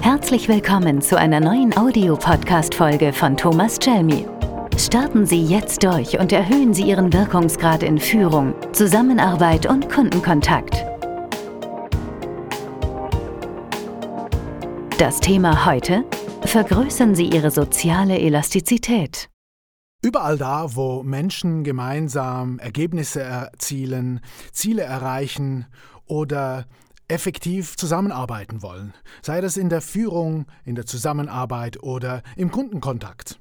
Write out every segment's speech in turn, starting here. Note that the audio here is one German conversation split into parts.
Herzlich willkommen zu einer neuen Audiopodcast-Folge von Thomas Chelmi. Starten Sie jetzt durch und erhöhen Sie Ihren Wirkungsgrad in Führung, Zusammenarbeit und Kundenkontakt. Das Thema heute? Vergrößern Sie Ihre soziale Elastizität. Überall da, wo Menschen gemeinsam Ergebnisse erzielen, Ziele erreichen oder effektiv zusammenarbeiten wollen, sei das in der Führung, in der Zusammenarbeit oder im Kundenkontakt,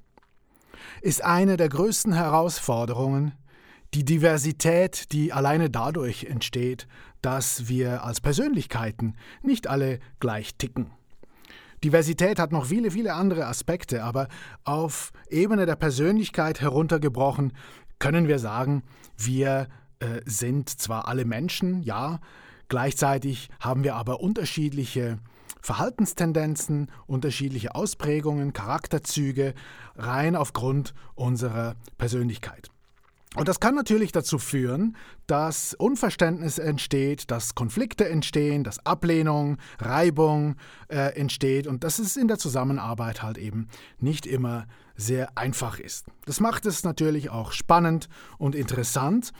ist eine der größten Herausforderungen die Diversität, die alleine dadurch entsteht, dass wir als Persönlichkeiten nicht alle gleich ticken. Diversität hat noch viele, viele andere Aspekte, aber auf Ebene der Persönlichkeit heruntergebrochen können wir sagen, wir äh, sind zwar alle Menschen, ja, Gleichzeitig haben wir aber unterschiedliche Verhaltenstendenzen, unterschiedliche Ausprägungen, Charakterzüge, rein aufgrund unserer Persönlichkeit. Und das kann natürlich dazu führen, dass Unverständnis entsteht, dass Konflikte entstehen, dass Ablehnung, Reibung äh, entsteht und dass es in der Zusammenarbeit halt eben nicht immer sehr einfach ist. Das macht es natürlich auch spannend und interessant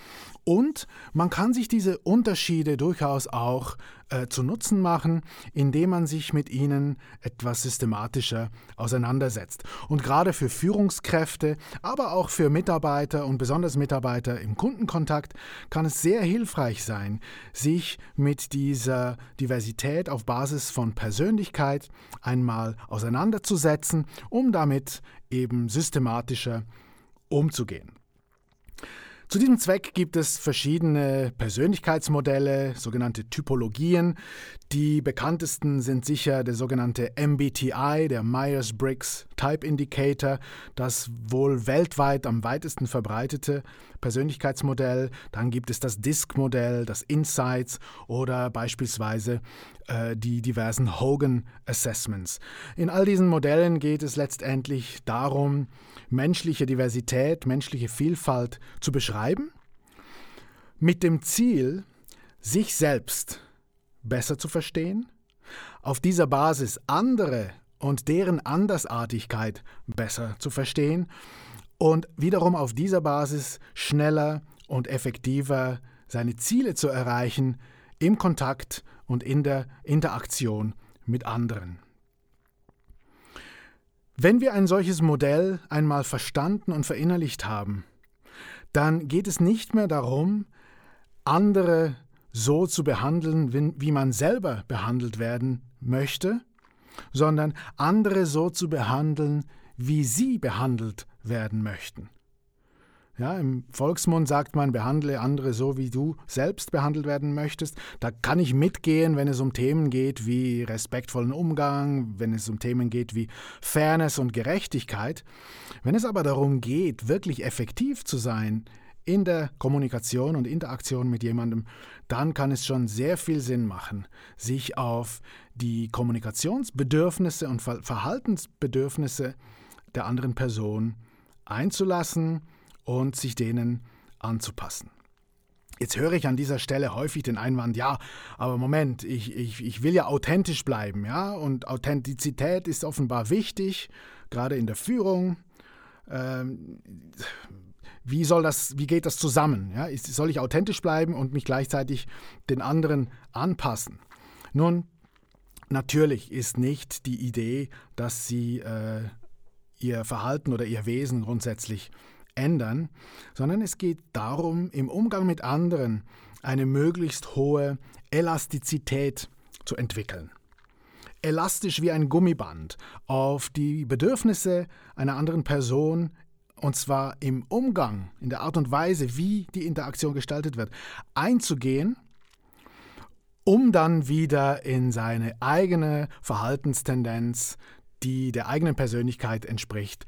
und man kann sich diese Unterschiede durchaus auch äh, zu Nutzen machen, indem man sich mit ihnen etwas systematischer auseinandersetzt. Und gerade für Führungskräfte, aber auch für Mitarbeiter und besonders Mitarbeiter im Kundenkontakt kann es sehr hilfreich sein, sich mit dieser Diversität auf Basis von Persönlichkeit einmal auseinanderzusetzen, um damit eben systematischer umzugehen. Zu diesem Zweck gibt es verschiedene Persönlichkeitsmodelle, sogenannte Typologien. Die bekanntesten sind sicher der sogenannte MBTI, der Myers-Briggs Type Indicator, das wohl weltweit am weitesten verbreitete Persönlichkeitsmodell. Dann gibt es das DISC-Modell, das Insights oder beispielsweise äh, die diversen Hogan Assessments. In all diesen Modellen geht es letztendlich darum, menschliche Diversität, menschliche Vielfalt zu beschreiben, mit dem Ziel, sich selbst besser zu verstehen, auf dieser Basis andere und deren Andersartigkeit besser zu verstehen? Und wiederum auf dieser Basis schneller und effektiver seine Ziele zu erreichen im Kontakt und in der Interaktion mit anderen. Wenn wir ein solches Modell einmal verstanden und verinnerlicht haben, dann geht es nicht mehr darum, andere so zu behandeln, wie man selber behandelt werden möchte, sondern andere so zu behandeln, wie sie behandelt werden möchten. Ja, Im Volksmund sagt man, behandle andere so, wie du selbst behandelt werden möchtest. Da kann ich mitgehen, wenn es um Themen geht wie respektvollen Umgang, wenn es um Themen geht wie Fairness und Gerechtigkeit. Wenn es aber darum geht, wirklich effektiv zu sein in der Kommunikation und Interaktion mit jemandem, dann kann es schon sehr viel Sinn machen, sich auf die Kommunikationsbedürfnisse und Verhaltensbedürfnisse der anderen Person einzulassen und sich denen anzupassen. Jetzt höre ich an dieser Stelle häufig den Einwand, ja, aber Moment, ich, ich, ich will ja authentisch bleiben, ja, und Authentizität ist offenbar wichtig, gerade in der Führung. Ähm, wie soll das, wie geht das zusammen? Ja? Soll ich authentisch bleiben und mich gleichzeitig den anderen anpassen? Nun, natürlich ist nicht die Idee, dass Sie äh, Ihr Verhalten oder Ihr Wesen grundsätzlich ändern, sondern es geht darum, im Umgang mit anderen eine möglichst hohe Elastizität zu entwickeln. Elastisch wie ein Gummiband auf die Bedürfnisse einer anderen Person und zwar im Umgang, in der Art und Weise, wie die Interaktion gestaltet wird, einzugehen, um dann wieder in seine eigene Verhaltenstendenz, die der eigenen Persönlichkeit entspricht,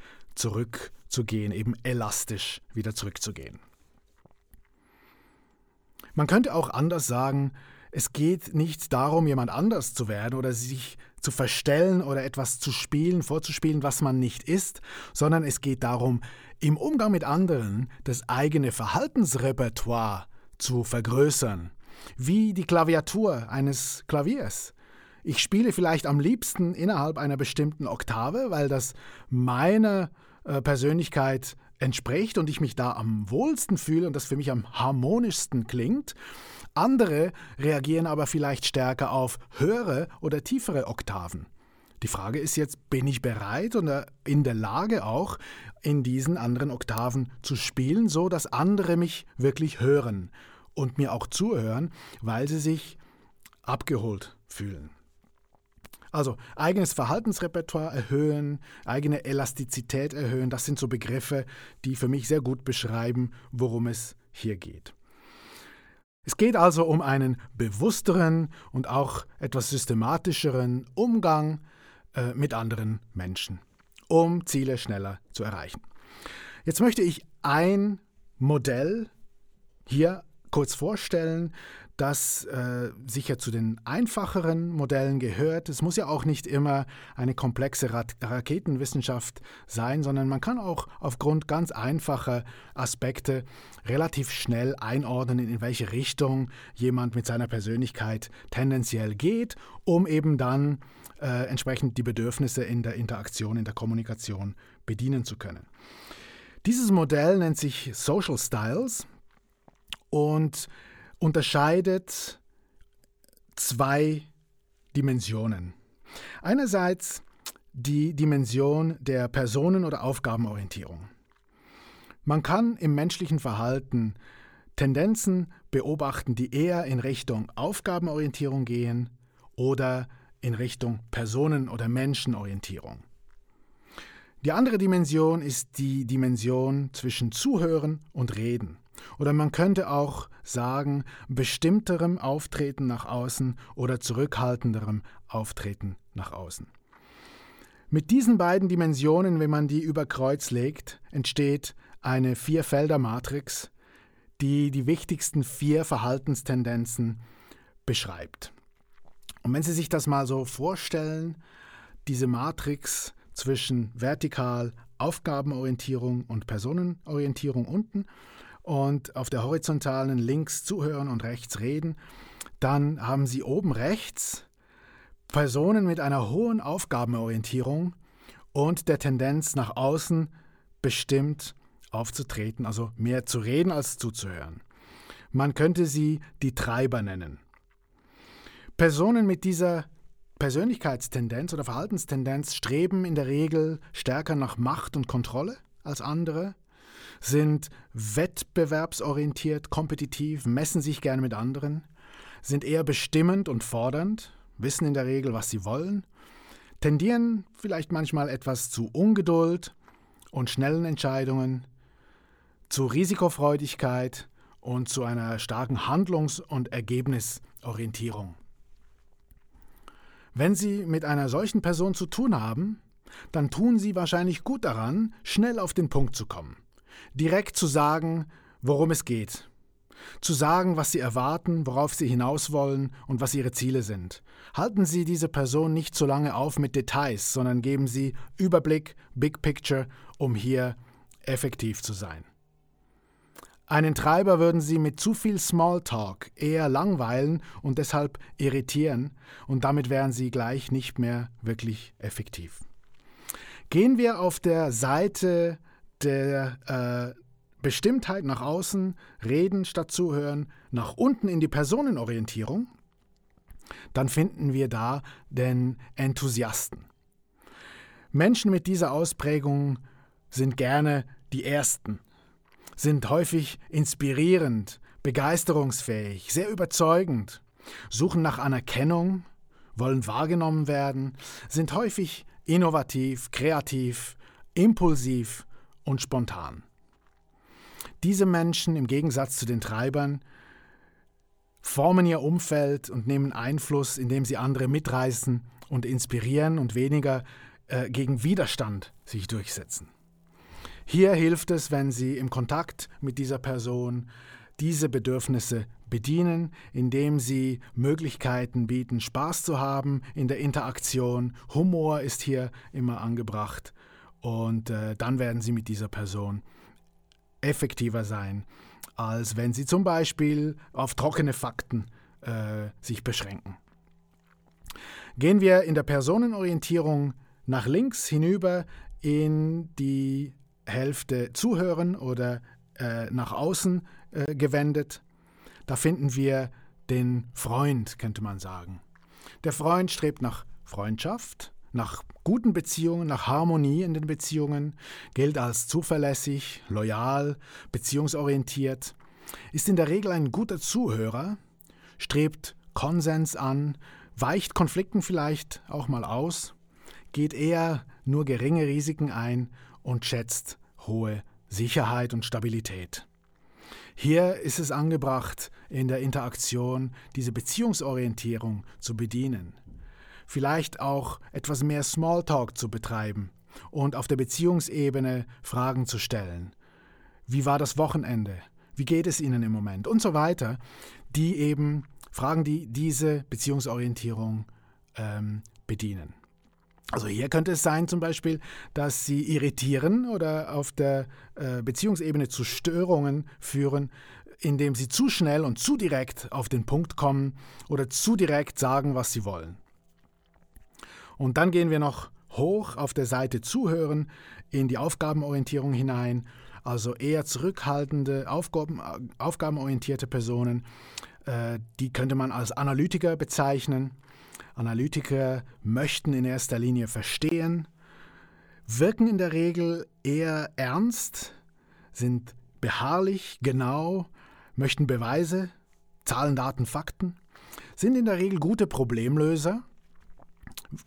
zurückzugehen, eben elastisch wieder zurückzugehen. Man könnte auch anders sagen, es geht nicht darum, jemand anders zu werden oder sich zu verstellen oder etwas zu spielen, vorzuspielen, was man nicht ist, sondern es geht darum, im Umgang mit anderen das eigene Verhaltensrepertoire zu vergrößern, wie die Klaviatur eines Klaviers. Ich spiele vielleicht am liebsten innerhalb einer bestimmten Oktave, weil das meiner äh, Persönlichkeit entspricht und ich mich da am wohlsten fühle und das für mich am harmonischsten klingt. Andere reagieren aber vielleicht stärker auf höhere oder tiefere Oktaven. Die Frage ist jetzt, bin ich bereit oder in der Lage auch, in diesen anderen Oktaven zu spielen, so dass andere mich wirklich hören und mir auch zuhören, weil sie sich abgeholt fühlen. Also eigenes Verhaltensrepertoire erhöhen, eigene Elastizität erhöhen, das sind so Begriffe, die für mich sehr gut beschreiben, worum es hier geht. Es geht also um einen bewussteren und auch etwas systematischeren Umgang äh, mit anderen Menschen, um Ziele schneller zu erreichen. Jetzt möchte ich ein Modell hier kurz vorstellen, das äh, sicher zu den einfacheren Modellen gehört. Es muss ja auch nicht immer eine komplexe Ra Raketenwissenschaft sein, sondern man kann auch aufgrund ganz einfacher Aspekte relativ schnell einordnen, in welche Richtung jemand mit seiner Persönlichkeit tendenziell geht, um eben dann äh, entsprechend die Bedürfnisse in der Interaktion, in der Kommunikation bedienen zu können. Dieses Modell nennt sich Social Styles und unterscheidet zwei Dimensionen. Einerseits die Dimension der Personen- oder Aufgabenorientierung. Man kann im menschlichen Verhalten Tendenzen beobachten, die eher in Richtung Aufgabenorientierung gehen oder in Richtung Personen- oder Menschenorientierung. Die andere Dimension ist die Dimension zwischen Zuhören und Reden. Oder man könnte auch sagen, bestimmterem Auftreten nach außen oder zurückhaltenderem Auftreten nach außen. Mit diesen beiden Dimensionen, wenn man die über Kreuz legt, entsteht eine Vierfelder-Matrix, die die wichtigsten vier Verhaltenstendenzen beschreibt. Und wenn Sie sich das mal so vorstellen, diese Matrix zwischen vertikal Aufgabenorientierung und Personenorientierung unten und auf der horizontalen links zuhören und rechts reden, dann haben Sie oben rechts Personen mit einer hohen Aufgabenorientierung und der Tendenz nach außen bestimmt aufzutreten, also mehr zu reden als zuzuhören. Man könnte sie die Treiber nennen. Personen mit dieser Persönlichkeitstendenz oder Verhaltenstendenz streben in der Regel stärker nach Macht und Kontrolle als andere sind wettbewerbsorientiert, kompetitiv, messen sich gerne mit anderen, sind eher bestimmend und fordernd, wissen in der Regel, was sie wollen, tendieren vielleicht manchmal etwas zu Ungeduld und schnellen Entscheidungen, zu Risikofreudigkeit und zu einer starken Handlungs- und Ergebnisorientierung. Wenn Sie mit einer solchen Person zu tun haben, dann tun Sie wahrscheinlich gut daran, schnell auf den Punkt zu kommen direkt zu sagen, worum es geht. Zu sagen, was Sie erwarten, worauf Sie hinaus wollen und was Ihre Ziele sind. Halten Sie diese Person nicht zu lange auf mit Details, sondern geben Sie Überblick, Big Picture, um hier effektiv zu sein. Einen Treiber würden Sie mit zu viel Smalltalk eher langweilen und deshalb irritieren, und damit wären Sie gleich nicht mehr wirklich effektiv. Gehen wir auf der Seite der äh, Bestimmtheit nach außen, reden statt zuhören, nach unten in die Personenorientierung, dann finden wir da den Enthusiasten. Menschen mit dieser Ausprägung sind gerne die Ersten, sind häufig inspirierend, begeisterungsfähig, sehr überzeugend, suchen nach Anerkennung, wollen wahrgenommen werden, sind häufig innovativ, kreativ, impulsiv und spontan. Diese Menschen, im Gegensatz zu den Treibern, formen ihr Umfeld und nehmen Einfluss, indem sie andere mitreißen und inspirieren und weniger äh, gegen Widerstand sich durchsetzen. Hier hilft es, wenn Sie im Kontakt mit dieser Person diese Bedürfnisse bedienen, indem Sie Möglichkeiten bieten, Spaß zu haben in der Interaktion. Humor ist hier immer angebracht und äh, dann werden Sie mit dieser Person effektiver sein, als wenn Sie zum Beispiel auf trockene Fakten äh, sich beschränken. Gehen wir in der Personenorientierung nach links hinüber in die Hälfte Zuhören oder äh, nach außen äh, gewendet, da finden wir den Freund, könnte man sagen. Der Freund strebt nach Freundschaft, nach guten Beziehungen, nach Harmonie in den Beziehungen, gilt als zuverlässig, loyal, beziehungsorientiert, ist in der Regel ein guter Zuhörer, strebt Konsens an, weicht Konflikten vielleicht auch mal aus, geht eher nur geringe Risiken ein und schätzt hohe Sicherheit und Stabilität. Hier ist es angebracht, in der Interaktion diese Beziehungsorientierung zu bedienen. Vielleicht auch etwas mehr Smalltalk zu betreiben und auf der Beziehungsebene Fragen zu stellen. Wie war das Wochenende? Wie geht es Ihnen im Moment? Und so weiter, die eben Fragen, die diese Beziehungsorientierung ähm, bedienen. Also hier könnte es sein zum Beispiel, dass sie irritieren oder auf der äh, Beziehungsebene zu Störungen führen, indem sie zu schnell und zu direkt auf den Punkt kommen oder zu direkt sagen, was sie wollen. Und dann gehen wir noch hoch auf der Seite Zuhören in die Aufgabenorientierung hinein, also eher zurückhaltende, Aufgaben, aufgabenorientierte Personen, äh, die könnte man als Analytiker bezeichnen. Analytiker möchten in erster Linie verstehen, wirken in der Regel eher ernst, sind beharrlich, genau, möchten Beweise, Zahlen, Daten, Fakten, sind in der Regel gute Problemlöser,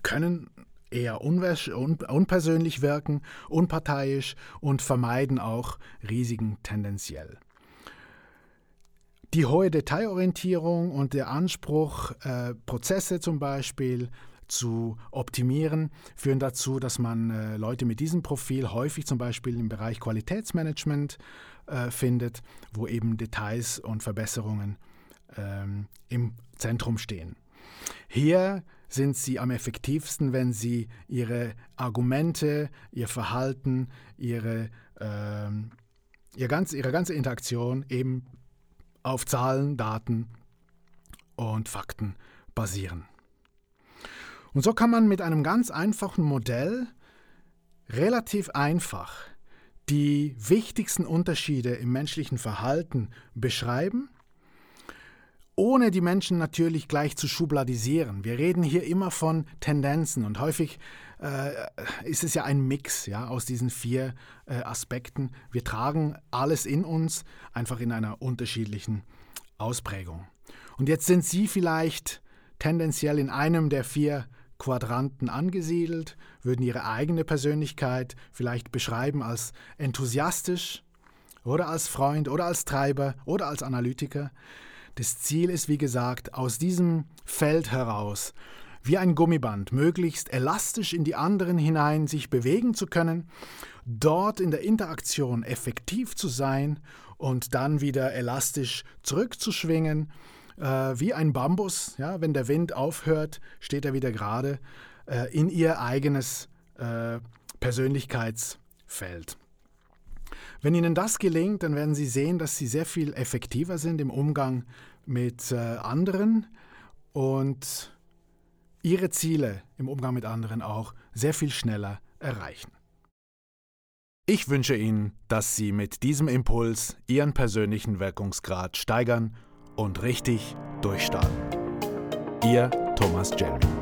können eher unpersönlich wirken, unparteiisch und vermeiden auch Risiken tendenziell. Die hohe Detailorientierung und der Anspruch, äh, Prozesse zum Beispiel zu optimieren, führen dazu, dass man äh, Leute mit diesem Profil häufig zum Beispiel im Bereich Qualitätsmanagement äh, findet, wo eben Details und Verbesserungen ähm, im Zentrum stehen. Hier sind sie am effektivsten, wenn sie ihre Argumente, ihr Verhalten, ihre, ähm, ihr ganz, ihre ganze Interaktion eben auf Zahlen, Daten und Fakten basieren. Und so kann man mit einem ganz einfachen Modell relativ einfach die wichtigsten Unterschiede im menschlichen Verhalten beschreiben, ohne die Menschen natürlich gleich zu schubladisieren. Wir reden hier immer von Tendenzen und häufig äh, ist es ja ein Mix ja, aus diesen vier äh, Aspekten. Wir tragen alles in uns, einfach in einer unterschiedlichen Ausprägung. Und jetzt sind Sie vielleicht tendenziell in einem der vier Quadranten angesiedelt, würden Ihre eigene Persönlichkeit vielleicht beschreiben als enthusiastisch oder als Freund oder als Treiber oder als Analytiker. Das Ziel ist, wie gesagt, aus diesem Feld heraus wie ein Gummiband, möglichst elastisch in die anderen hinein sich bewegen zu können, dort in der Interaktion effektiv zu sein und dann wieder elastisch zurückzuschwingen, äh, wie ein Bambus. Ja, wenn der Wind aufhört, steht er wieder gerade äh, in ihr eigenes äh, Persönlichkeitsfeld. Wenn Ihnen das gelingt, dann werden Sie sehen, dass Sie sehr viel effektiver sind im Umgang mit äh, anderen und ihre Ziele im Umgang mit anderen auch sehr viel schneller erreichen. Ich wünsche Ihnen, dass Sie mit diesem Impuls Ihren persönlichen Wirkungsgrad steigern und richtig durchstarten. Ihr Thomas Jelmy.